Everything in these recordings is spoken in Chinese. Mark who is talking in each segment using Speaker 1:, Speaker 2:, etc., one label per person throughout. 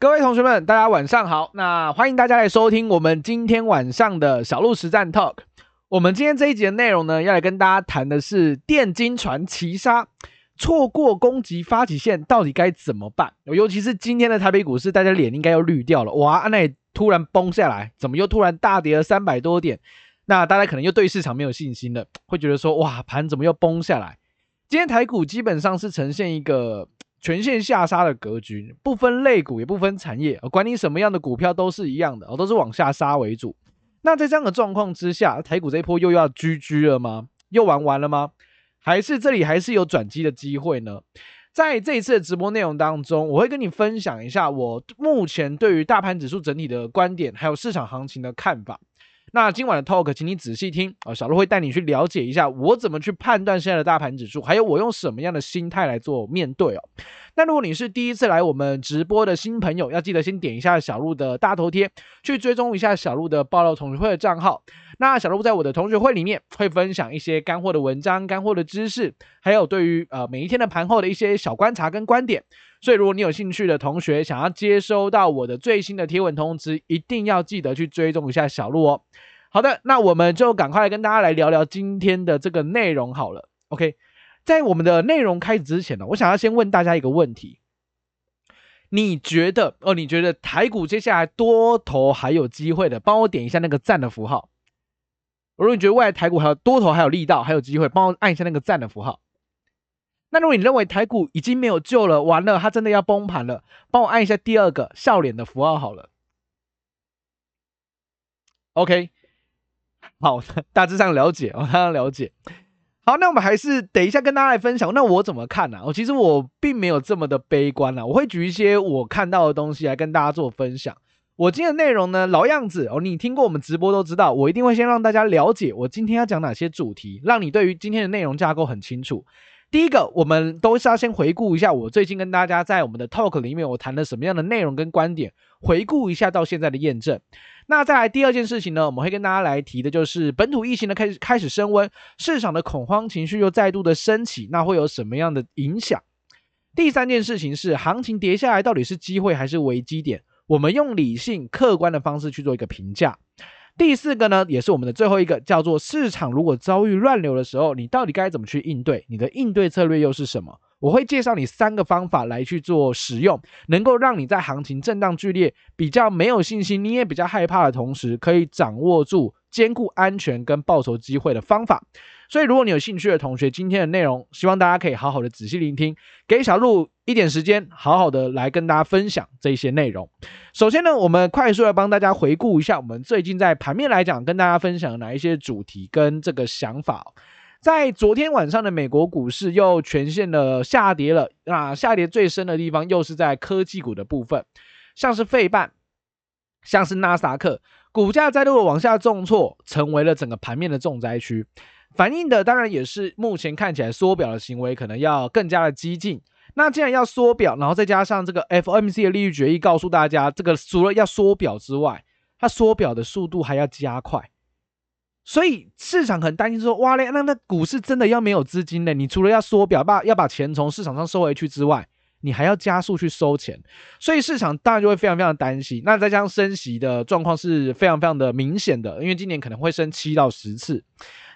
Speaker 1: 各位同学们，大家晚上好。那欢迎大家来收听我们今天晚上的小鹿实战 Talk。我们今天这一集的内容呢，要来跟大家谈的是电金船齐杀，错过攻击发起线到底该怎么办？尤其是今天的台北股市，大家脸应该要绿掉了。哇，那突然崩下来，怎么又突然大跌了三百多点？那大家可能又对市场没有信心了，会觉得说，哇，盘怎么又崩下来？今天台股基本上是呈现一个。全线下杀的格局，不分类股，也不分产业，管你什么样的股票都是一样的，都是往下杀为主。那在这样的状况之下，台股这一波又要 GG 了吗？又玩完了吗？还是这里还是有转机的机会呢？在这一次的直播内容当中，我会跟你分享一下我目前对于大盘指数整体的观点，还有市场行情的看法。那今晚的 talk，请你仔细听啊，小鹿会带你去了解一下我怎么去判断现在的大盘指数，还有我用什么样的心态来做面对哦。那如果你是第一次来我们直播的新朋友，要记得先点一下小鹿的大头贴，去追踪一下小鹿的爆料同学会的账号。那小鹿在我的同学会里面会分享一些干货的文章、干货的知识，还有对于呃每一天的盘后的一些小观察跟观点。所以如果你有兴趣的同学，想要接收到我的最新的贴文通知，一定要记得去追踪一下小鹿哦。好的，那我们就赶快来跟大家来聊聊今天的这个内容好了。OK，在我们的内容开始之前呢，我想要先问大家一个问题：你觉得哦，你觉得台股接下来多头还有机会的？帮我点一下那个赞的符号。如果你觉得未来台股还有多头还有力道还有机会，帮我按一下那个赞的符号。那如果你认为台股已经没有救了，完了，它真的要崩盘了，帮我按一下第二个笑脸的符号好了。OK。好，大致上了解，我大致了解。好，那我们还是等一下跟大家来分享。那我怎么看呢？我其实我并没有这么的悲观啊，我会举一些我看到的东西来跟大家做分享。我今天的内容呢，老样子哦，你听过我们直播都知道，我一定会先让大家了解我今天要讲哪些主题，让你对于今天的内容架构很清楚。第一个，我们都是要先回顾一下我最近跟大家在我们的 talk 里面我谈了什么样的内容跟观点，回顾一下到现在的验证。那再来第二件事情呢，我们会跟大家来提的就是本土疫情的开始开始升温，市场的恐慌情绪又再度的升起，那会有什么样的影响？第三件事情是行情跌下来到底是机会还是危机点？我们用理性客观的方式去做一个评价。第四个呢，也是我们的最后一个，叫做市场如果遭遇乱流的时候，你到底该怎么去应对？你的应对策略又是什么？我会介绍你三个方法来去做使用，能够让你在行情震荡剧烈、比较没有信心、你也比较害怕的同时，可以掌握住兼顾安全跟报酬机会的方法。所以，如果你有兴趣的同学，今天的内容希望大家可以好好的仔细聆听，给小鹿一点时间，好好的来跟大家分享这些内容。首先呢，我们快速来帮大家回顾一下我们最近在盘面来讲跟大家分享哪一些主题跟这个想法。在昨天晚上的美国股市又全线的下跌了，那下跌最深的地方又是在科技股的部分，像是费半，像是纳斯达克，股价再度往下重挫，成为了整个盘面的重灾区。反映的当然也是目前看起来缩表的行为可能要更加的激进。那既然要缩表，然后再加上这个 FOMC 的利率决议告诉大家，这个除了要缩表之外，它缩表的速度还要加快。所以市场很担心说，哇嘞，那那股市真的要没有资金了？你除了要缩表，把要把钱从市场上收回去之外，你还要加速去收钱，所以市场当然就会非常非常担心。那再加上升息的状况是非常非常的明显的，因为今年可能会升七到十次。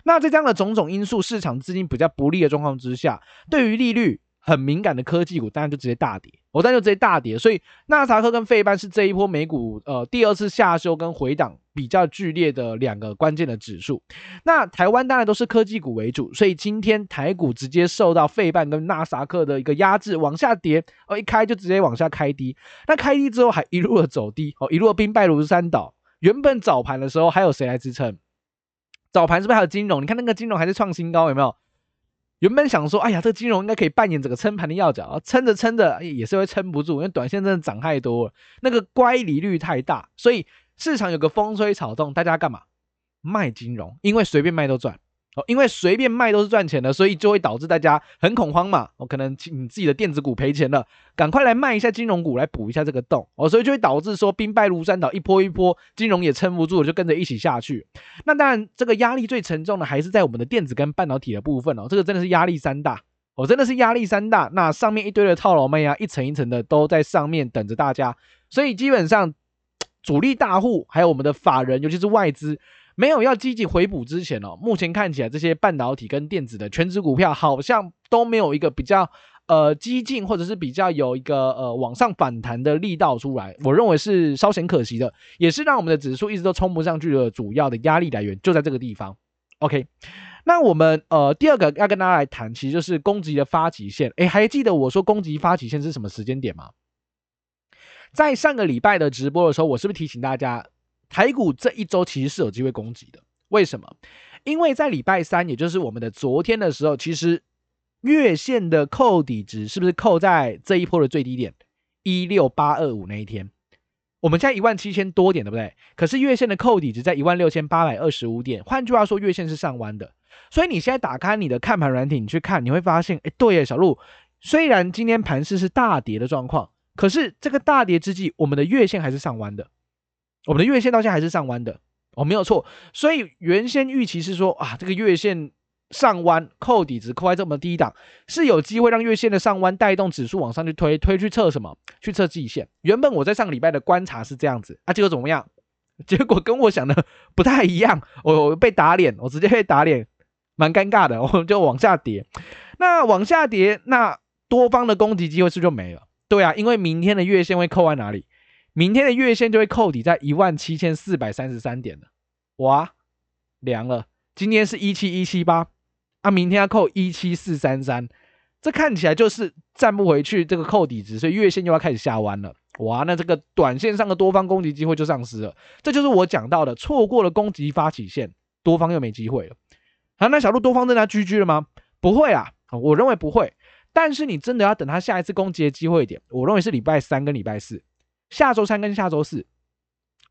Speaker 1: 那在这样的种种因素，市场资金比较不利的状况之下，对于利率很敏感的科技股，当然就直接大跌。我当然就直接大跌，所以纳斯达克跟费半是这一波美股呃第二次下修跟回档比较剧烈的两个关键的指数。那台湾当然都是科技股为主，所以今天台股直接受到费半跟纳斯达克的一个压制，往下跌，哦一开就直接往下开低。那开低之后还一路的走低，哦一路的兵败如山倒。原本早盘的时候还有谁来支撑？早盘是不是还有金融？你看那个金融还是创新高，有没有？原本想说，哎呀，这个金融应该可以扮演这个撑盘的要角啊，撑着撑着也是会撑不住，因为短线真的涨太多了，那个乖离率太大，所以市场有个风吹草动，大家干嘛？卖金融，因为随便卖都赚。哦，因为随便卖都是赚钱的，所以就会导致大家很恐慌嘛。哦，可能你自己的电子股赔钱了，赶快来卖一下金融股来补一下这个洞。哦，所以就会导致说兵败如山倒，一波一波，金融也撑不住，就跟着一起下去。那当然，这个压力最沉重的还是在我们的电子跟半导体的部分哦。这个真的是压力山大、哦、真的是压力山大。那上面一堆的套牢妹啊，一层一层的都在上面等着大家，所以基本上 主力大户还有我们的法人，尤其是外资，没有要积极回补之前哦，目前看起来这些半导体跟电子的全值股票好像都没有一个比较。呃，激进或者是比较有一个呃往上反弹的力道出来，我认为是稍显可惜的，也是让我们的指数一直都冲不上去的主要的压力来源就在这个地方。OK，那我们呃第二个要跟大家来谈，其实就是攻击的发起线。诶，还记得我说攻击发起线是什么时间点吗？在上个礼拜的直播的时候，我是不是提醒大家，台股这一周其实是有机会攻击的？为什么？因为在礼拜三，也就是我们的昨天的时候，其实。月线的扣底值是不是扣在这一波的最低点一六八二五那一天？我们现在一万七千多点，对不对？可是月线的扣底值在一万六千八百二十五点，换句话说，月线是上弯的。所以你现在打开你的看盘软体，你去看，你会发现，哎，对耶，小路，虽然今天盘势是大跌的状况，可是这个大跌之际，我们的月线还是上弯的，我们的月线到现在还是上弯的，哦，没有错。所以原先预期是说，啊，这个月线。上弯扣底值扣在这么低档，是有机会让月线的上弯带动指数往上去推，推去测什么？去测季线。原本我在上个礼拜的观察是这样子啊，结果怎么样？结果跟我想的不太一样，我被打脸，我直接被打脸，蛮尴尬的，我们就往下跌。那往下跌，那多方的攻击机会是不是就没了？对啊，因为明天的月线会扣在哪里？明天的月线就会扣底在一万七千四百三十三点了。哇，凉了，今天是一七一七八。啊，明天要扣一七四三三，这看起来就是站不回去这个扣底值，所以月线又要开始下弯了。哇，那这个短线上的多方攻击机会就丧失了。这就是我讲到的，错过了攻击发起线，多方又没机会了。好，那小鹿多方真的要 GG 了吗？不会啊，我认为不会。但是你真的要等它下一次攻击的机会点，我认为是礼拜三跟礼拜四，下周三跟下周四。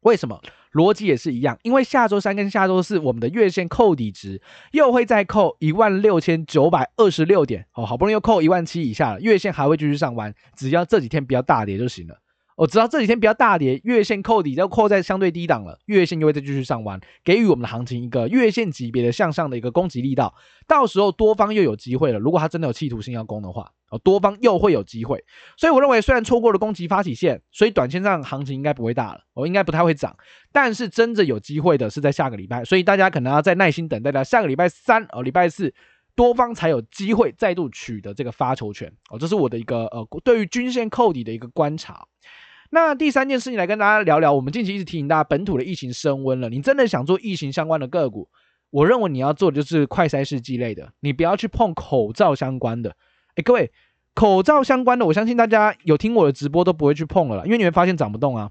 Speaker 1: 为什么？逻辑也是一样，因为下周三跟下周四，我们的月线扣底值又会再扣一万六千九百二十六点，哦，好不容易又扣一万七以下了，月线还会继续上弯，只要这几天比较大跌就行了。我知道这几天比较大跌，月线扣底要扣在相对低档了，月线又会再继续上弯，给予我们的行情一个月线级别的向上的一个攻击力道。到时候多方又有机会了，如果它真的有企图性要攻的话，哦，多方又会有机会。所以我认为，虽然错过了攻击发起线，所以短线上行情应该不会大了，我应该不太会涨。但是真的有机会的是在下个礼拜，所以大家可能要再耐心等待到下个礼拜三哦，礼拜四多方才有机会再度取得这个发球权哦。这是我的一个呃，对于均线扣底的一个观察。那第三件事情来跟大家聊聊，我们近期一直提醒大家，本土的疫情升温了。你真的想做疫情相关的个股，我认为你要做的就是快筛试剂类的，你不要去碰口罩相关的。哎，各位，口罩相关的，我相信大家有听我的直播都不会去碰了啦，因为你会发现涨不动啊，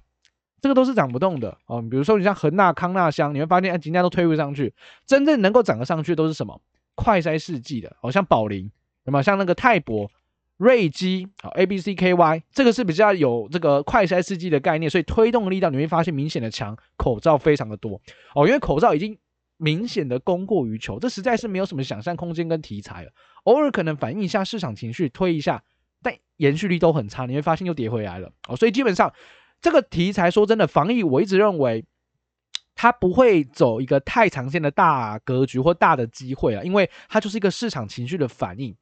Speaker 1: 这个都是涨不动的哦。比如说你像恒纳、康纳香，你会发现哎，今天都推不上去。真正能够涨得上去都是什么？快筛试剂的，好像宝林，有没有？像那个泰博。瑞基啊，A B C K Y，这个是比较有这个快筛试剂的概念，所以推动力道你会发现明显的强，口罩非常的多哦，因为口罩已经明显的供过于求，这实在是没有什么想象空间跟题材了，偶尔可能反映一下市场情绪，推一下，但延续力都很差，你会发现又跌回来了哦，所以基本上这个题材说真的，防疫我一直认为它不会走一个太长线的大格局或大的机会啊，因为它就是一个市场情绪的反应，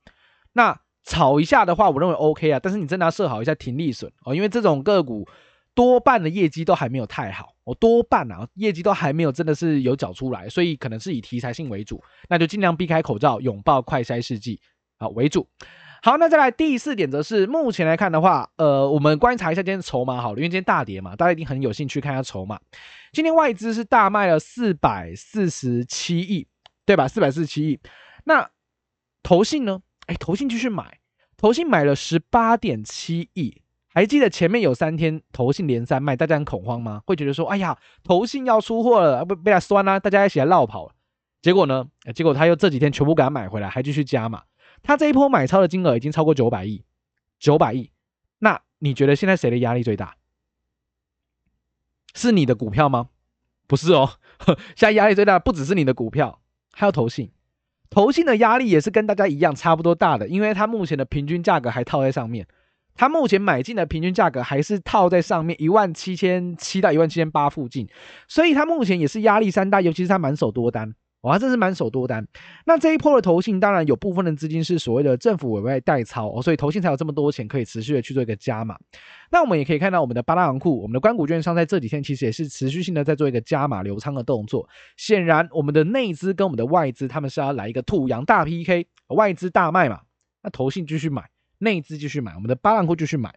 Speaker 1: 那。炒一下的话，我认为 OK 啊，但是你真的要设好一下停利损哦，因为这种个股多半的业绩都还没有太好，哦多半啊业绩都还没有真的是有缴出来，所以可能是以题材性为主，那就尽量避开口罩，拥抱快筛试剂啊为主。好，那再来第四点则是目前来看的话，呃，我们观察一下今天筹码好了，因为今天大跌嘛，大家一定很有兴趣看一下筹码。今天外资是大卖了四百四十七亿，对吧？四百四十七亿。那投信呢？哎，投信继续买。投信买了十八点七亿，还记得前面有三天投信连三卖，大家很恐慌吗？会觉得说，哎呀，投信要出货了，不被他酸啦，大家一起来落跑。结果呢？结果他又这几天全部给他买回来，还继续加码。他这一波买超的金额已经超过九百亿，九百亿。那你觉得现在谁的压力最大？是你的股票吗？不是哦，现在压力最大不只是你的股票，还有投信。投信的压力也是跟大家一样差不多大的，因为它目前的平均价格还套在上面，它目前买进的平均价格还是套在上面一万七千七到一万七千八附近，所以它目前也是压力山大，尤其是它满手多单哇，真是满手多单。那这一波的投信，当然有部分的资金是所谓的政府委外代操，哦，所以投信才有这么多钱可以持续的去做一个加码。那我们也可以看到，我们的八大行库，我们的官股券商在这几天其实也是持续性的在做一个加码留仓的动作。显然，我们的内资跟我们的外资，他们是要来一个土洋大 PK，外资大卖嘛，那投信继续买，内资继续买，我们的八大行库继续买。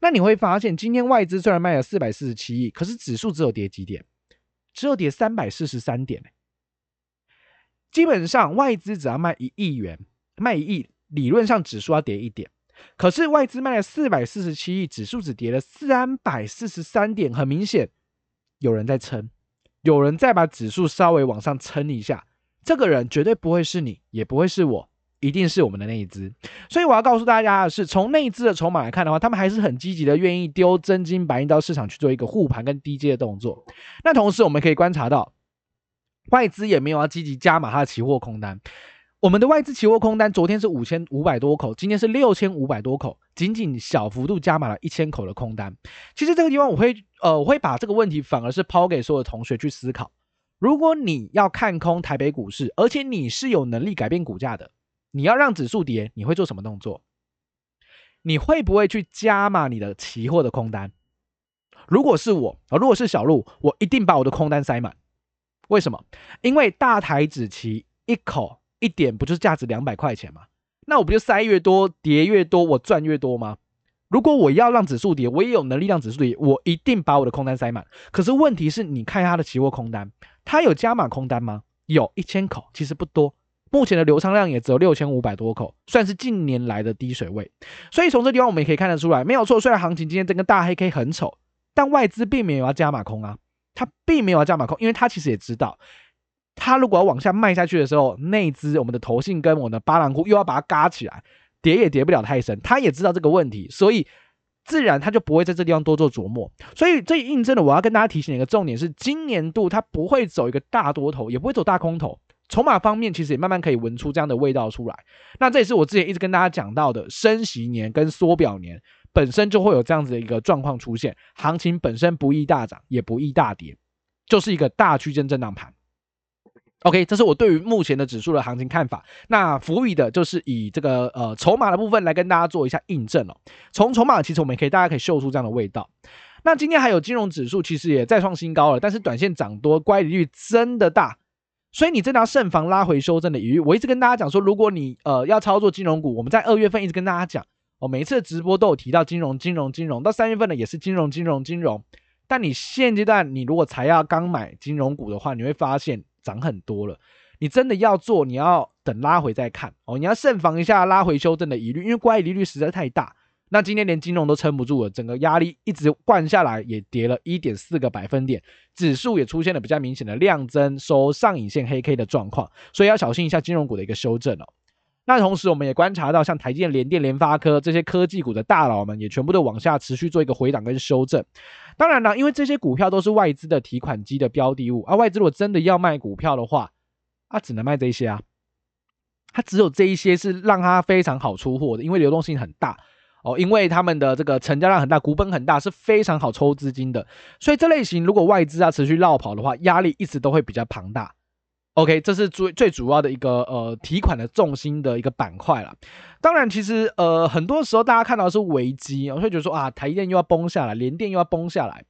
Speaker 1: 那你会发现，今天外资虽然卖了四百四十七亿，可是指数只有跌几点？只有跌三百四十三点。基本上外资只要卖一亿元，卖一亿，理论上指数要跌一点。可是外资卖了四百四十七亿，指数只跌了三百四十三点，很明显有人在撑，有人再把指数稍微往上撑一下。这个人绝对不会是你，也不会是我，一定是我们的内资。所以我要告诉大家的是，从内资的筹码来看的话，他们还是很积极的，愿意丢真金白银到市场去做一个护盘跟低阶的动作。那同时我们可以观察到。外资也没有要积极加码它的期货空单，我们的外资期货空单昨天是五千五百多口，今天是六千五百多口，仅仅小幅度加码了一千口的空单。其实这个地方我会呃我会把这个问题反而是抛给所有的同学去思考。如果你要看空台北股市，而且你是有能力改变股价的，你要让指数跌，你会做什么动作？你会不会去加码你的期货的空单？如果是我啊，如果是小路，我一定把我的空单塞满。为什么？因为大台子期一口一点不就是价值两百块钱吗？那我不就塞越多，叠越多，我赚越多吗？如果我要让指数跌，我也有能力让指数跌，我一定把我的空单塞满。可是问题是，你看它的期货空单，它有加码空单吗？有一千口，其实不多。目前的流仓量也只有六千五百多口，算是近年来的低水位。所以从这地方我们也可以看得出来，没有错。虽然行情今天这个大黑 K 很丑，但外资并没有要加码空啊。他并没有要加码空，因为他其实也知道，他如果要往下卖下去的时候，内资我们的投信跟我们的巴兰库又要把它嘎起来，跌也跌不了太深。他也知道这个问题，所以自然他就不会在这地方多做琢磨。所以这印证了我要跟大家提醒一个重点是，今年度他不会走一个大多头，也不会走大空头。筹码方面其实也慢慢可以闻出这样的味道出来。那这也是我之前一直跟大家讲到的升息年跟缩表年。本身就会有这样子的一个状况出现，行情本身不易大涨，也不易大跌，就是一个大区间震荡盘。OK，这是我对于目前的指数的行情看法。那辅以的就是以这个呃筹码的部分来跟大家做一下印证哦。从筹码其实我们可以大家可以嗅出这样的味道。那今天还有金融指数其实也再创新高了，但是短线涨多，乖离率真的大，所以你真的要慎防拉回修正的疑虑。我一直跟大家讲说，如果你呃要操作金融股，我们在二月份一直跟大家讲。我、哦、每一次直播都有提到金融，金融，金融。到三月份呢，也是金融，金融，金融。但你现阶段，你如果才要刚买金融股的话，你会发现涨很多了。你真的要做，你要等拉回再看哦。你要慎防一下拉回修正的疑虑，因为乖离率实在太大。那今天连金融都撑不住了，整个压力一直灌下来，也跌了一点四个百分点，指数也出现了比较明显的量增收上影线黑 K 的状况，所以要小心一下金融股的一个修正哦。那同时，我们也观察到，像台积电、联电、联发科这些科技股的大佬们，也全部都往下持续做一个回档跟修正。当然了，因为这些股票都是外资的提款机的标的物，而、外资如果真的要卖股票的话，啊，只能卖这些啊，它只有这一些是让它非常好出货的，因为流动性很大哦，因为他们的这个成交量很大，股本很大，是非常好抽资金的。所以这类型如果外资啊持续绕跑的话，压力一直都会比较庞大。OK，这是最最主要的一个呃提款的重心的一个板块了。当然，其实呃很多时候大家看到是危机，我会觉得说啊，台电又要崩下来，联电又要崩下来。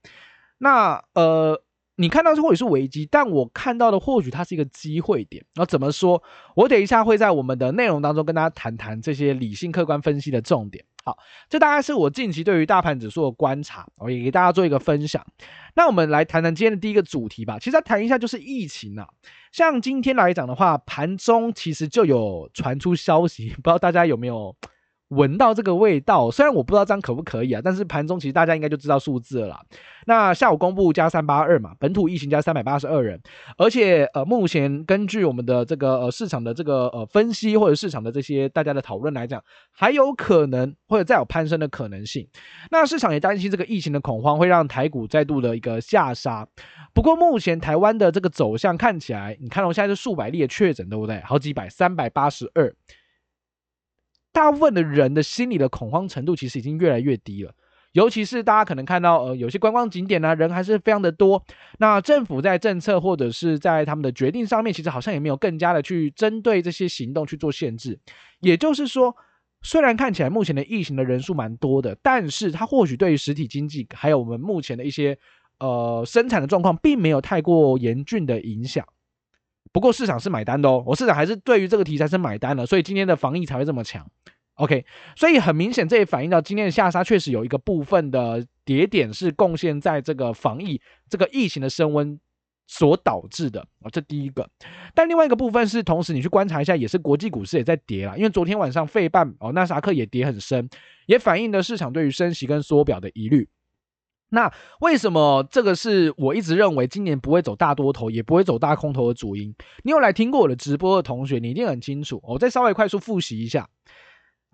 Speaker 1: 那呃你看到是或许是危机，但我看到的或许它是一个机会点。那怎么说？我等一下会在我们的内容当中跟大家谈谈这些理性客观分析的重点。好，这大概是我近期对于大盘指数的观察，我也给大家做一个分享。那我们来谈谈今天的第一个主题吧。其实要谈一下就是疫情啊。像今天来讲的话，盘中其实就有传出消息，不知道大家有没有？闻到这个味道，虽然我不知道这样可不可以啊，但是盘中其实大家应该就知道数字了。那下午公布加三八二嘛，本土疫情加三百八十二人，而且呃，目前根据我们的这个呃市场的这个呃分析或者市场的这些大家的讨论来讲，还有可能或者再有攀升的可能性。那市场也担心这个疫情的恐慌会让台股再度的一个下杀。不过目前台湾的这个走向看起来，你看到现在是数百例的确诊，对不对？好几百，三百八十二。大部分的人的心理的恐慌程度其实已经越来越低了，尤其是大家可能看到，呃，有些观光景点呢、人还是非常的多。那政府在政策或者是在他们的决定上面，其实好像也没有更加的去针对这些行动去做限制。也就是说，虽然看起来目前的疫情的人数蛮多的，但是它或许对于实体经济还有我们目前的一些呃生产的状况，并没有太过严峻的影响。不过市场是买单的哦，我市场还是对于这个题材是买单的，所以今天的防疫才会这么强。OK，所以很明显，这也反映到今天的下杀确实有一个部分的跌点是贡献在这个防疫这个疫情的升温所导致的啊，这第一个。但另外一个部分是，同时你去观察一下，也是国际股市也在跌啦，因为昨天晚上费半哦纳斯达克也跌很深，也反映了市场对于升息跟缩表的疑虑。那为什么这个是我一直认为今年不会走大多头，也不会走大空头的主因？你有来听过我的直播的同学，你一定很清楚。我再稍微快速复习一下。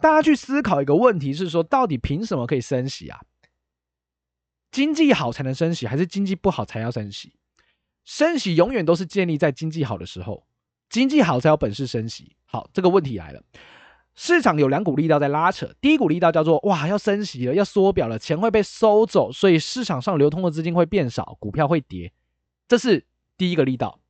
Speaker 1: 大家去思考一个问题是说，到底凭什么可以升息啊？经济好才能升息，还是经济不好才要升息？升息永远都是建立在经济好的时候，经济好才有本事升息。好，这个问题来了，市场有两股力道在拉扯，第一股力道叫做哇，要升息了，要缩表了，钱会被收走，所以市场上流通的资金会变少，股票会跌，这是第一个力道。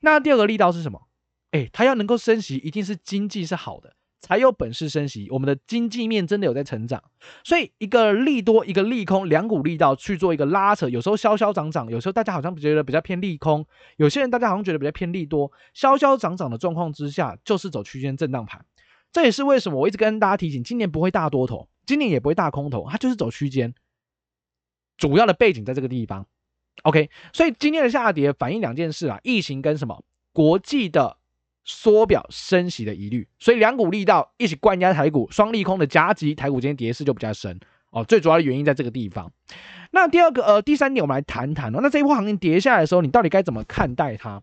Speaker 1: 那第二个力道是什么？诶，它要能够升息，一定是经济是好的。才有本事升息，我们的经济面真的有在成长，所以一个利多，一个利空，两股力道去做一个拉扯，有时候消消涨涨，有时候大家好像觉得比较偏利空，有些人大家好像觉得比较偏利多，消消涨涨的状况之下，就是走区间震荡盘。这也是为什么我一直跟大家提醒，今年不会大多头，今年也不会大空头，它就是走区间。主要的背景在这个地方，OK，所以今天的下跌反映两件事啊，疫情跟什么国际的。缩表升息的疑虑，所以两股力道一起灌压台股，双利空的夹击，台股今天跌势就比较深哦。最主要的原因在这个地方。那第二个呃，第三点我们来谈谈哦。那这一波行情跌下来的时候，你到底该怎么看待它？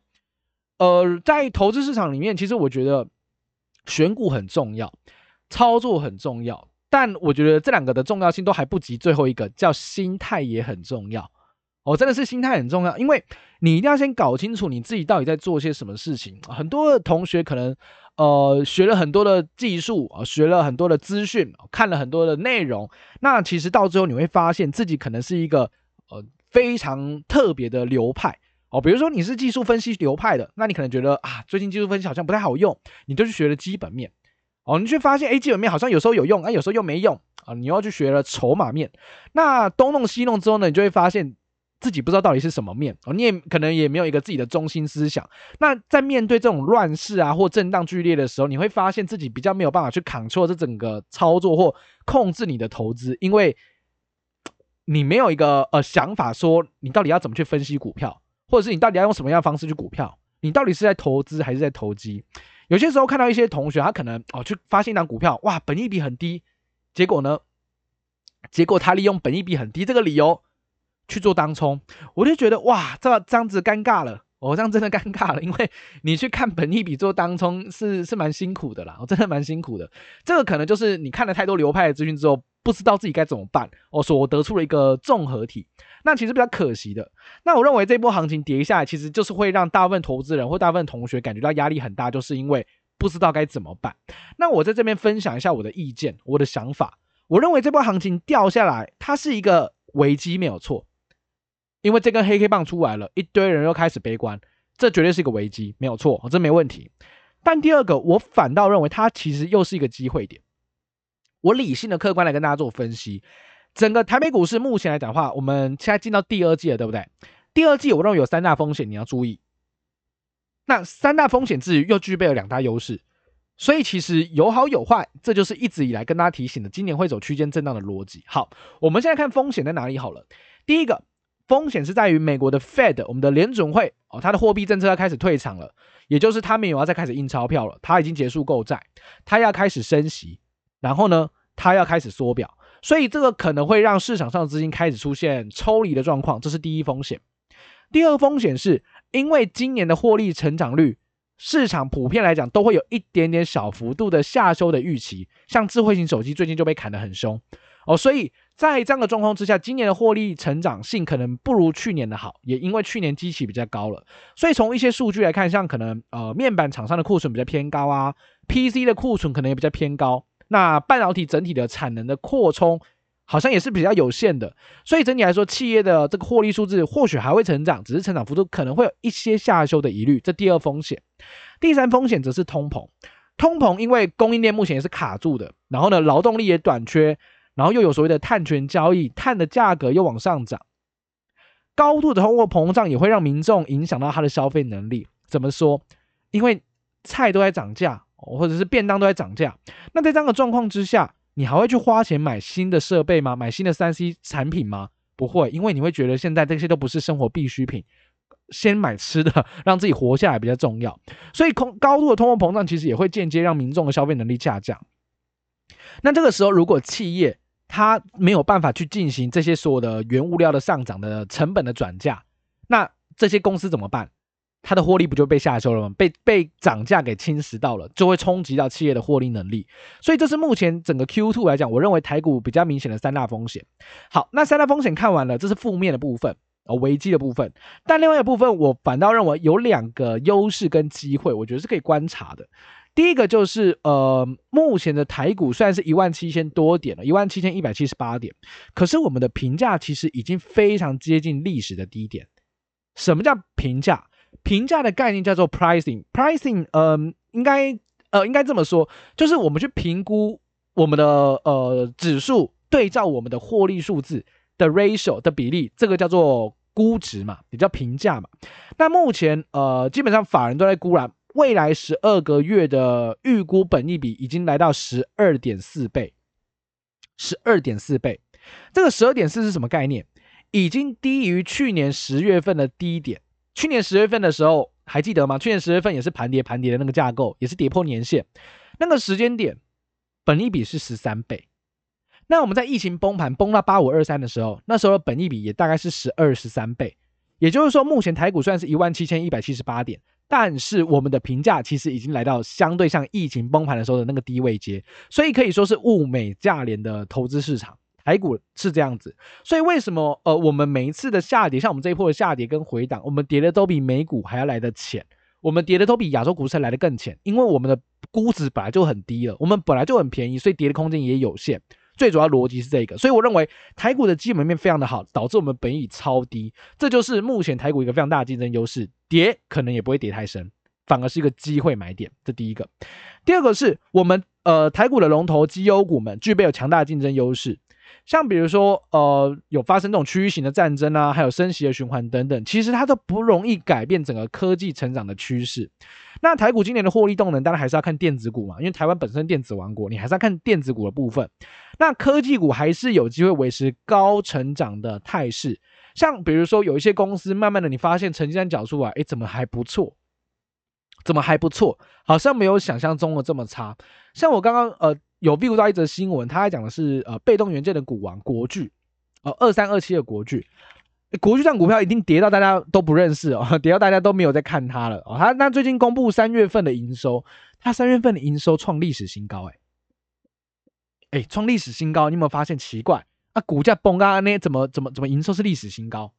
Speaker 1: 呃，在投资市场里面，其实我觉得选股很重要，操作很重要，但我觉得这两个的重要性都还不及最后一个，叫心态也很重要。哦，真的是心态很重要，因为你一定要先搞清楚你自己到底在做些什么事情。很多同学可能，呃，学了很多的技术啊，学了很多的资讯，看了很多的内容，那其实到最后你会发现自己可能是一个呃非常特别的流派哦。比如说你是技术分析流派的，那你可能觉得啊，最近技术分析好像不太好用，你就去学了基本面哦，你却发现哎，基本面好像有时候有用，啊，有时候又没用啊，你又要去学了筹码面，那东弄西弄之后呢，你就会发现。自己不知道到底是什么面哦，你也可能也没有一个自己的中心思想。那在面对这种乱世啊或震荡剧烈的时候，你会发现自己比较没有办法去 control 这整个操作或控制你的投资，因为你没有一个呃想法说你到底要怎么去分析股票，或者是你到底要用什么样的方式去股票，你到底是在投资还是在投机？有些时候看到一些同学，他可能哦去发现一档股票，哇，本益比很低，结果呢，结果他利用本益比很低这个理由。去做当冲，我就觉得哇，这这样子尴尬了，哦，这样真的尴尬了，因为你去看本益比做当冲是是蛮辛苦的啦，哦，真的蛮辛苦的。这个可能就是你看了太多流派的资讯之后，不知道自己该怎么办，我，所得出了一个综合体，那其实比较可惜的。那我认为这波行情跌下来，其实就是会让大部分投资人或大部分同学感觉到压力很大，就是因为不知道该怎么办。那我在这边分享一下我的意见，我的想法。我认为这波行情掉下来，它是一个危机，没有错。因为这根黑 K 棒出来了，一堆人又开始悲观，这绝对是一个危机，没有错，这没问题。但第二个，我反倒认为它其实又是一个机会点。我理性的、客观来跟大家做分析，整个台北股市目前来讲的话，我们现在进到第二季了，对不对？第二季我认为有三大风险，你要注意。那三大风险之余，又具备了两大优势，所以其实有好有坏，这就是一直以来跟大家提醒的，今年会走区间震荡的逻辑。好，我们现在看风险在哪里好了。第一个。风险是在于美国的 Fed，我们的联准会哦，它的货币政策要开始退场了，也就是它没有要再开始印钞票了，它已经结束购债，它要开始升息，然后呢，它要开始缩表，所以这个可能会让市场上的资金开始出现抽离的状况，这是第一风险。第二风险是因为今年的获利成长率，市场普遍来讲都会有一点点小幅度的下修的预期，像智慧型手机最近就被砍得很凶哦，所以。在这样的状况之下，今年的获利成长性可能不如去年的好，也因为去年基期比较高了，所以从一些数据来看，像可能呃面板厂商的库存比较偏高啊，PC 的库存可能也比较偏高，那半导体整体的产能的扩充好像也是比较有限的。所以整体来说，企业的这个获利数字或许还会成长，只是成长幅度可能会有一些下修的疑虑。这第二风险，第三风险则是通膨。通膨因为供应链目前也是卡住的，然后呢，劳动力也短缺，然后又有所谓的碳权交易，碳的价格又往上涨，高度的通货膨胀也会让民众影响到他的消费能力。怎么说？因为菜都在涨价，或者是便当都在涨价，那在这样的状况之下，你还会去花钱买新的设备吗？买新的三 C 产品吗？不会，因为你会觉得现在这些都不是生活必需品。先买吃的，让自己活下来比较重要。所以，空高度的通货膨胀其实也会间接让民众的消费能力下降。那这个时候，如果企业它没有办法去进行这些所有的原物料的上涨的成本的转嫁，那这些公司怎么办？它的获利不就被下修了吗？被被涨价给侵蚀到了，就会冲击到企业的获利能力。所以，这是目前整个 Q2 来讲，我认为台股比较明显的三大风险。好，那三大风险看完了，这是负面的部分。呃，危机的部分，但另外一个部分，我反倒认为有两个优势跟机会，我觉得是可以观察的。第一个就是，呃，目前的台股虽然是一万七千多点了，一万七千一百七十八点，可是我们的评价其实已经非常接近历史的低点。什么叫评价？评价的概念叫做 pricing，pricing，呃，应该，呃，应该这么说，就是我们去评估我们的呃指数对照我们的获利数字。的 ratio 的比例，这个叫做估值嘛，也叫评价嘛。那目前呃，基本上法人都在估了，未来十二个月的预估本益比已经来到十二点四倍，十二点四倍。这个十二点四是什么概念？已经低于去年十月份的低点。去年十月份的时候还记得吗？去年十月份也是盘跌盘跌的那个架构，也是跌破年线，那个时间点，本益比是十三倍。那我们在疫情崩盘崩到八五二三的时候，那时候本益比也大概是十二十三倍，也就是说，目前台股虽然是一万七千一百七十八点，但是我们的评价其实已经来到相对像疫情崩盘的时候的那个低位阶，所以可以说是物美价廉的投资市场。台股是这样子，所以为什么呃我们每一次的下跌，像我们这一波的下跌跟回档，我们跌的都比美股还要来得浅，我们跌的都比亚洲股市来得更浅，因为我们的估值本来就很低了，我们本来就很便宜，所以跌的空间也有限。最主要逻辑是这个，所以我认为台股的基本面非常的好，导致我们本益超低，这就是目前台股一个非常大的竞争优势。跌可能也不会跌太深，反而是一个机会买点。这第一个，第二个是我们呃台股的龙头绩优股们具备有强大的竞争优势。像比如说，呃，有发生这种区域型的战争啊，还有升息的循环等等，其实它都不容易改变整个科技成长的趋势。那台股今年的获利动能，当然还是要看电子股嘛，因为台湾本身电子王国，你还是要看电子股的部分。那科技股还是有机会维持高成长的态势。像比如说，有一些公司，慢慢的你发现成绩单缴出来，哎，怎么还不错？怎么还不错？好像没有想象中的这么差。像我刚刚呃。有 view 到一则新闻，他还讲的是呃被动元件的股王国巨，呃二三二七的国巨，国巨这股票已经跌到大家都不认识哦，跌到大家都没有在看它了哦。他那最近公布三月份的营收，他三月份的营收创历史新高，哎哎创历史新高，你有没有发现奇怪啊？股价崩啊那怎么怎么怎么营收是历史新高？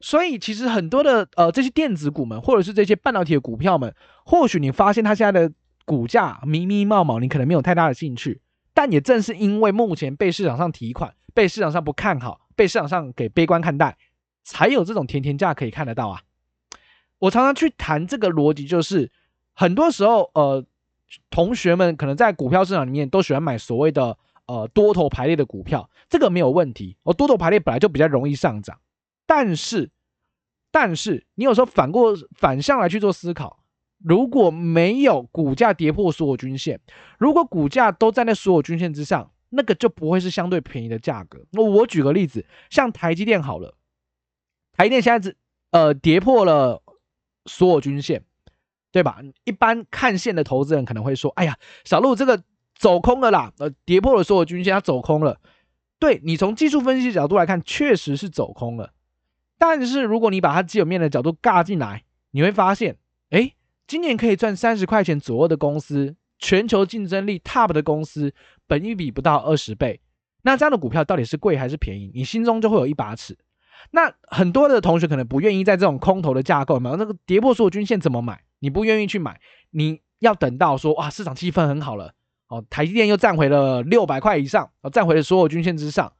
Speaker 1: 所以其实很多的呃这些电子股们，或者是这些半导体的股票们，或许你发现它现在的。股价迷迷茫茫，你可能没有太大的兴趣，但也正是因为目前被市场上提款，被市场上不看好，被市场上给悲观看待，才有这种甜甜价可以看得到啊。我常常去谈这个逻辑，就是很多时候，呃，同学们可能在股票市场里面都喜欢买所谓的呃多头排列的股票，这个没有问题，哦，多头排列本来就比较容易上涨，但是，但是你有时候反过反向来去做思考。如果没有股价跌破所有均线，如果股价都站在所有均线之上，那个就不会是相对便宜的价格。那我举个例子，像台积电好了，台积电现在是呃跌破了所有均线，对吧？一般看线的投资人可能会说：“哎呀，小路这个走空了啦，呃，跌破了所有均线，它走空了。”对，你从技术分析角度来看，确实是走空了。但是如果你把它基本面的角度尬进来，你会发现，哎。今年可以赚三十块钱左右的公司，全球竞争力 top 的公司，本一比不到二十倍，那这样的股票到底是贵还是便宜？你心中就会有一把尺。那很多的同学可能不愿意在这种空头的架构买，那个跌破所有均线怎么买？你不愿意去买，你要等到说哇市场气氛很好了哦，台积电又站回了六百块以上，哦，站回了所有均线之上，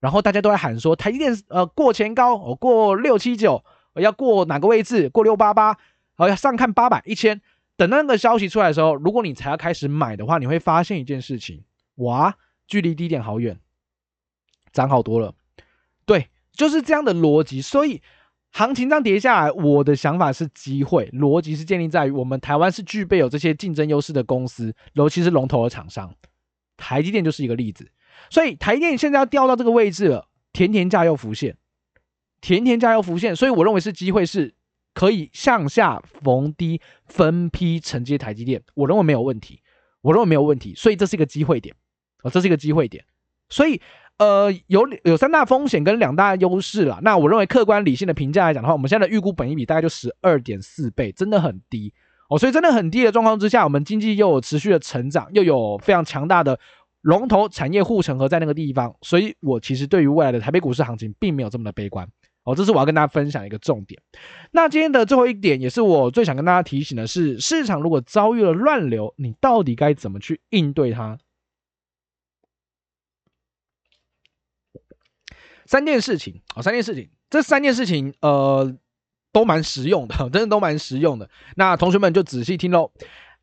Speaker 1: 然后大家都在喊说台积电呃过前高，哦过六七九，要过哪个位置？过六八八，好要上看八百一千。等那个消息出来的时候，如果你才要开始买的话，你会发现一件事情，哇，距离低点好远，涨好多了。对，就是这样的逻辑，所以。行情这样跌下来，我的想法是机会，逻辑是建立在于我们台湾是具备有这些竞争优势的公司，尤其是龙头的厂商，台积电就是一个例子。所以台积电现在要掉到这个位置了，甜甜价又浮现，甜甜价又浮现，所以我认为是机会，是可以向下逢低分批承接台积电，我认为没有问题，我认为没有问题，所以这是一个机会点啊，这是一个机会点，所以。呃，有有三大风险跟两大优势啦。那我认为客观理性的评价来讲的话，我们现在的预估本益比大概就十二点四倍，真的很低哦。所以真的很低的状况之下，我们经济又有持续的成长，又有非常强大的龙头产业护城河在那个地方，所以我其实对于未来的台北股市行情并没有这么的悲观哦。这是我要跟大家分享一个重点。那今天的最后一点，也是我最想跟大家提醒的是，市场如果遭遇了乱流，你到底该怎么去应对它？三件事情啊，三件事情，这三件事情呃都蛮实用的，真的都蛮实用的。那同学们就仔细听喽。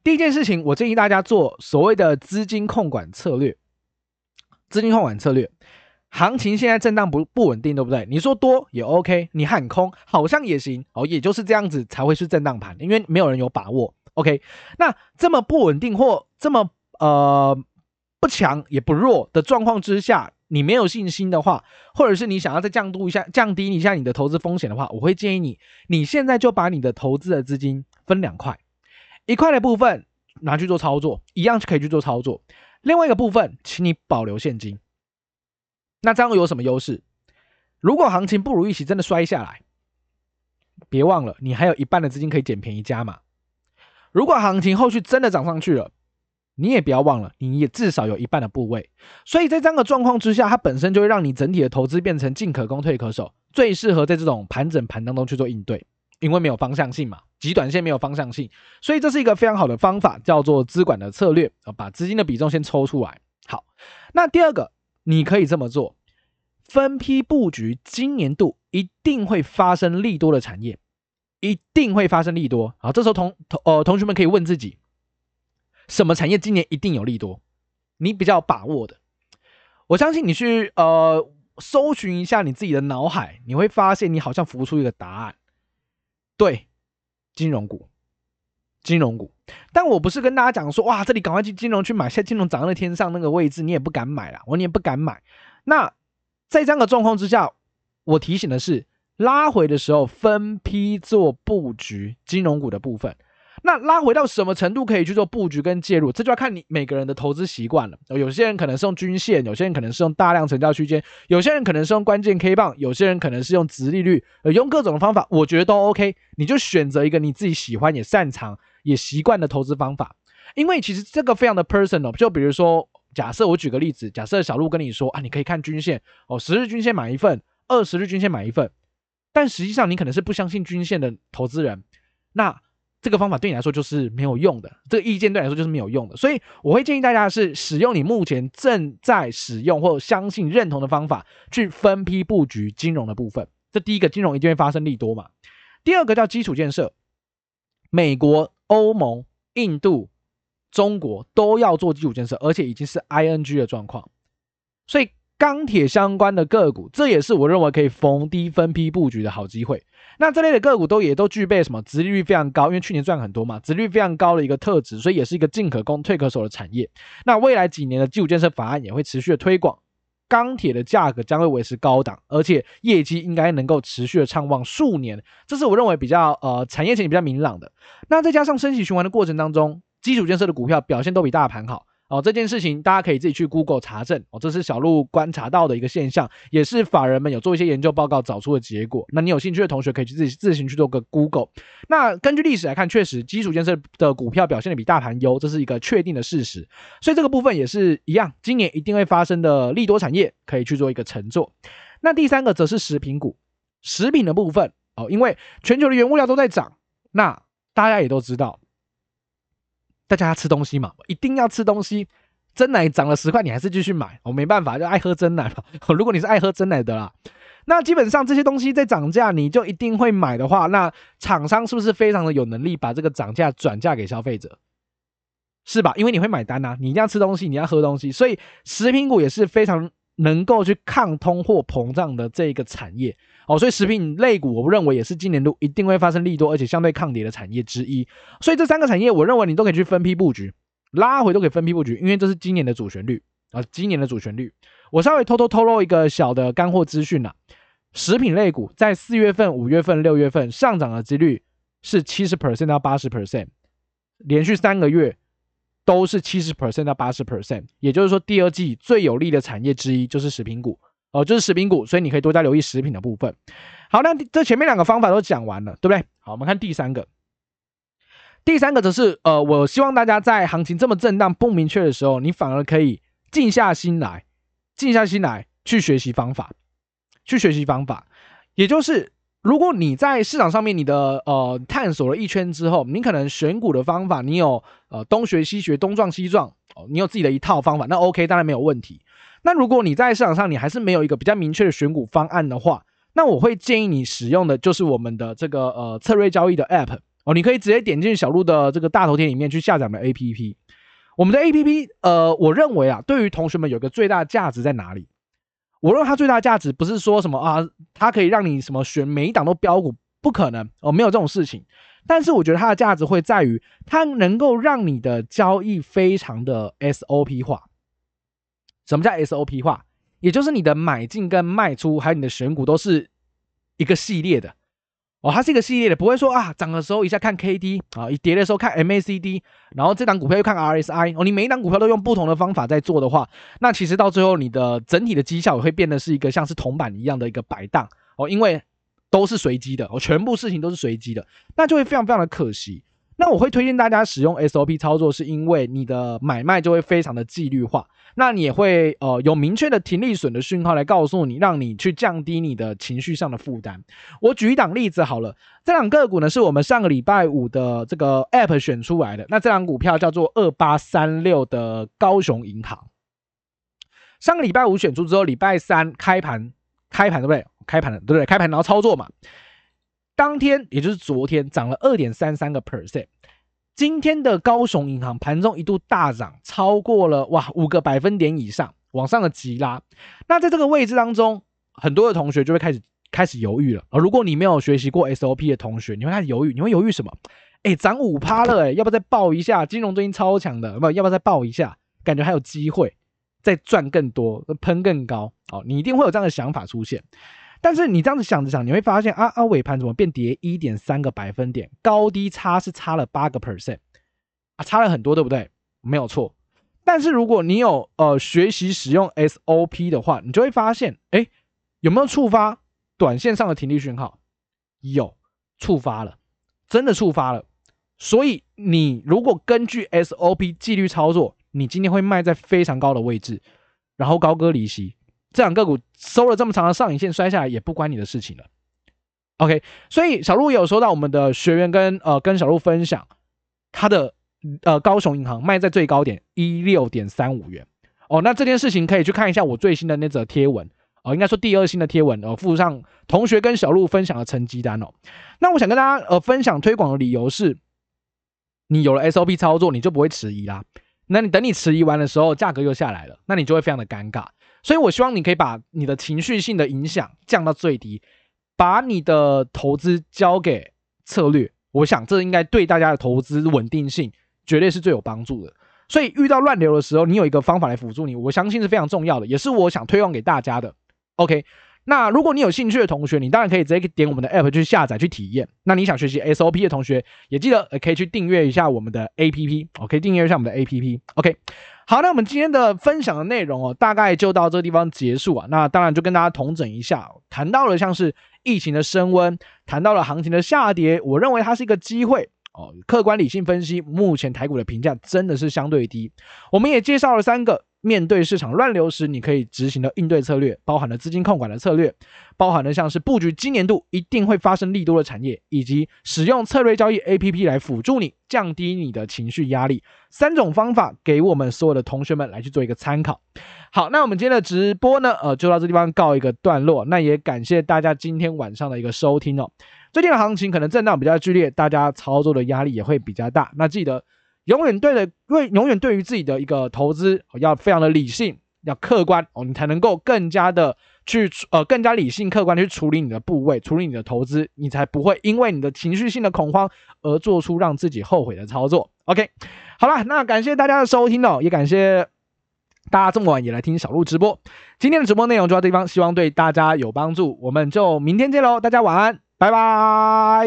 Speaker 1: 第一件事情，我建议大家做所谓的资金控管策略。资金控管策略，行情现在震荡不不稳定，对不对？你说多也 OK，你喊空好像也行哦，也就是这样子才会是震荡盘，因为没有人有把握。OK，那这么不稳定或这么呃不强也不弱的状况之下。你没有信心的话，或者是你想要再降度一下、降低一下你的投资风险的话，我会建议你，你现在就把你的投资的资金分两块，一块的部分拿去做操作，一样可以去做操作；另外一个部分，请你保留现金。那这样有什么优势？如果行情不如预期，真的摔下来，别忘了你还有一半的资金可以捡便宜加码。如果行情后续真的涨上去了，你也不要忘了，你也至少有一半的部位，所以在这样的状况之下，它本身就会让你整体的投资变成进可攻退可守，最适合在这种盘整盘当中去做应对，因为没有方向性嘛，极短线没有方向性，所以这是一个非常好的方法，叫做资管的策略啊，把资金的比重先抽出来。好，那第二个你可以这么做，分批布局，今年度一定会发生利多的产业，一定会发生利多。好，这时候同同呃同学们可以问自己。什么产业今年一定有利多？你比较把握的，我相信你去呃搜寻一下你自己的脑海，你会发现你好像浮出一个答案。对，金融股，金融股。但我不是跟大家讲说，哇，这里赶快去金融去买，现在金融涨到天上那个位置，你也不敢买了，我你也不敢买。那在这样的状况之下，我提醒的是，拉回的时候分批做布局金融股的部分。那拉回到什么程度可以去做布局跟介入，这就要看你每个人的投资习惯了。有些人可能是用均线，有些人可能是用大量成交区间，有些人可能是用关键 K 棒，有些人可能是用殖利率，呃，用各种的方法，我觉得都 OK。你就选择一个你自己喜欢、也擅长、也习惯的投资方法。因为其实这个非常的 personal。就比如说，假设我举个例子，假设小路跟你说啊，你可以看均线哦，十日均线买一份，二十日均线买一份，但实际上你可能是不相信均线的投资人，那。这个方法对你来说就是没有用的，这个意见对你来说就是没有用的，所以我会建议大家是使用你目前正在使用或相信认同的方法去分批布局金融的部分。这第一个，金融一定会发生利多嘛。第二个叫基础建设，美国、欧盟、印度、中国都要做基础建设，而且已经是 ING 的状况，所以。钢铁相关的个股，这也是我认为可以逢低分批布局的好机会。那这类的个股都也都具备什么？殖利率非常高，因为去年赚很多嘛，殖利率非常高的一个特质，所以也是一个进可攻退可守的产业。那未来几年的基础建设法案也会持续的推广，钢铁的价格将会维持高档，而且业绩应该能够持续的畅旺数年。这是我认为比较呃产业前景比较明朗的。那再加上升息循环的过程当中，基础建设的股票表现都比大盘好。哦，这件事情大家可以自己去 Google 查证哦，这是小鹿观察到的一个现象，也是法人们有做一些研究报告找出的结果。那你有兴趣的同学可以去自己自行去做个 Google。那根据历史来看，确实基础建设的股票表现的比大盘优，这是一个确定的事实。所以这个部分也是一样，今年一定会发生的利多产业可以去做一个承作。那第三个则是食品股，食品的部分哦，因为全球的原物料都在涨，那大家也都知道。大家要吃东西嘛，一定要吃东西。真奶涨了十块，你还是继续买，我、没办法，就爱喝真奶嘛。如果你是爱喝真奶的啦，那基本上这些东西在涨价，你就一定会买的话，那厂商是不是非常的有能力把这个涨价转嫁给消费者？是吧？因为你会买单呐、你一定要吃东西，你要喝东西，所以食品股也是非常能够去抗通货膨胀的这一个产业哦。所以食品类股，我不认为也是今年度一定会发生利多，而且相对抗跌的产业之一。所以这三个产业，我认为你都可以去分批布局。拉回都可以分批布局，因为这是今年的主旋律啊，今年的主旋律。我稍微偷偷透露一个小的干货资讯呐，食品类股在四月份、五月份、六月份上涨的几率是七十 percent 到八十 percent，连续三个月都是七十 percent 到八十 percent，也就是说第二季最有利的产业之一就是食品股哦，就是食品股，所以你可以多加留意食品的部分。好，那这前面两个方法都讲完了，对不对？好，我们看第三个。第三个则是，呃，我希望大家在行情这么震荡不明确的时候，你反而可以静下心来，静下心来去学习方法，去学习方法。也就是，如果你在市场上面你的呃探索了一圈之后，你可能选股的方法，你有呃东学西学，东撞西撞，哦，你有自己的一套方法，那 OK，当然没有问题。那如果你在市场上你还是没有一个比较明确的选股方案的话，那我会建议你使用的就是我们的这个呃策略交易的 App。哦，你可以直接点进小鹿的这个大头贴里面去下载我们的 APP。我们的 APP，呃，我认为啊，对于同学们有个最大的价值在哪里？我认为它最大价值不是说什么啊，它可以让你什么选每一档都标股，不可能哦，没有这种事情。但是我觉得它的价值会在于，它能够让你的交易非常的 SOP 化。什么叫 SOP 化？也就是你的买进跟卖出，还有你的选股都是一个系列的。哦，它是一个系列的，不会说啊，涨的时候一下看 K D 啊，一跌的时候看 M A C D，然后这档股票又看 R S I。哦，你每一档股票都用不同的方法在做的话，那其实到最后你的整体的绩效也会变得是一个像是铜板一样的一个摆荡哦，因为都是随机的哦，全部事情都是随机的，那就会非常非常的可惜。那我会推荐大家使用 SOP 操作，是因为你的买卖就会非常的纪律化。那你也会呃有明确的停利损的讯号来告诉你，让你去降低你的情绪上的负担。我举一档例子好了，这档个股呢是我们上个礼拜五的这个 App 选出来的。那这档股票叫做二八三六的高雄银行。上个礼拜五选出之后，礼拜三开盘开盘对不对？开盘了对不对？开盘然后操作嘛。当天也就是昨天涨了二点三三个 percent。今天的高雄银行盘中一度大涨，超过了哇五个百分点以上，往上的急拉。那在这个位置当中，很多的同学就会开始开始犹豫了。而如果你没有学习过 SOP 的同学，你会开始犹豫，你会犹豫什么？哎，涨五趴了，哎，要不要再抱一下？金融最近超强的，不，要不要再抱一下？感觉还有机会再赚更多，喷更高。哦，你一定会有这样的想法出现。但是你这样子想着想，你会发现啊啊，尾盘怎么变跌一点三个百分点，高低差是差了八个 percent 啊，差了很多，对不对？没有错。但是如果你有呃学习使用 SOP 的话，你就会发现，哎，有没有触发短线上的停利讯号？有，触发了，真的触发了。所以你如果根据 SOP 纪律操作，你今天会卖在非常高的位置，然后高歌离席。这两个股收了这么长的上影线，摔下来也不关你的事情了。OK，所以小鹿有收到我们的学员跟呃跟小鹿分享，他的呃高雄银行卖在最高点一六点三五元哦。那这件事情可以去看一下我最新的那则贴文哦，应该说第二新的贴文哦，附上同学跟小鹿分享的成绩单哦。那我想跟大家呃分享推广的理由是，你有了 SOP 操作，你就不会迟疑啦。那你等你迟疑完的时候，价格又下来了，那你就会非常的尴尬。所以，我希望你可以把你的情绪性的影响降到最低，把你的投资交给策略。我想，这应该对大家的投资稳定性绝对是最有帮助的。所以，遇到乱流的时候，你有一个方法来辅助你，我相信是非常重要的，也是我想推广给大家的。OK。那如果你有兴趣的同学，你当然可以直接点我们的 app 去下载去体验。那你想学习 SOP 的同学，也记得可以去订阅一下我们的 app，哦，可以订阅一下我们的 app。OK，好，那我们今天的分享的内容哦，大概就到这个地方结束啊。那当然就跟大家同整一下，谈到了像是疫情的升温，谈到了行情的下跌，我认为它是一个机会哦。客观理性分析，目前台股的评价真的是相对低。我们也介绍了三个面对市场乱流时，你可以执行的应对策略，包含了资金控管的策略，包含了像是布局今年度一定会发生利多的产业，以及使用策略交易 APP 来辅助你降低你的情绪压力。三种方法给我们所有的同学们来去做一个参考。好，那我们今天的直播呢，呃，就到这地方告一个段落。那也感谢大家今天晚上的一个收听哦。最近的行情可能震荡比较剧烈，大家操作的压力也会比较大。那记得。永远对的，因为永远对于自己的一个投资要非常的理性，要客观哦，你才能够更加的去呃更加理性客观的去处理你的部位，处理你的投资，你才不会因为你的情绪性的恐慌而做出让自己后悔的操作。OK，好了，那感谢大家的收听哦，也感谢大家这么晚也来听小鹿直播。今天的直播内容就到这地方，希望对大家有帮助，我们就明天见喽，大家晚安，拜拜。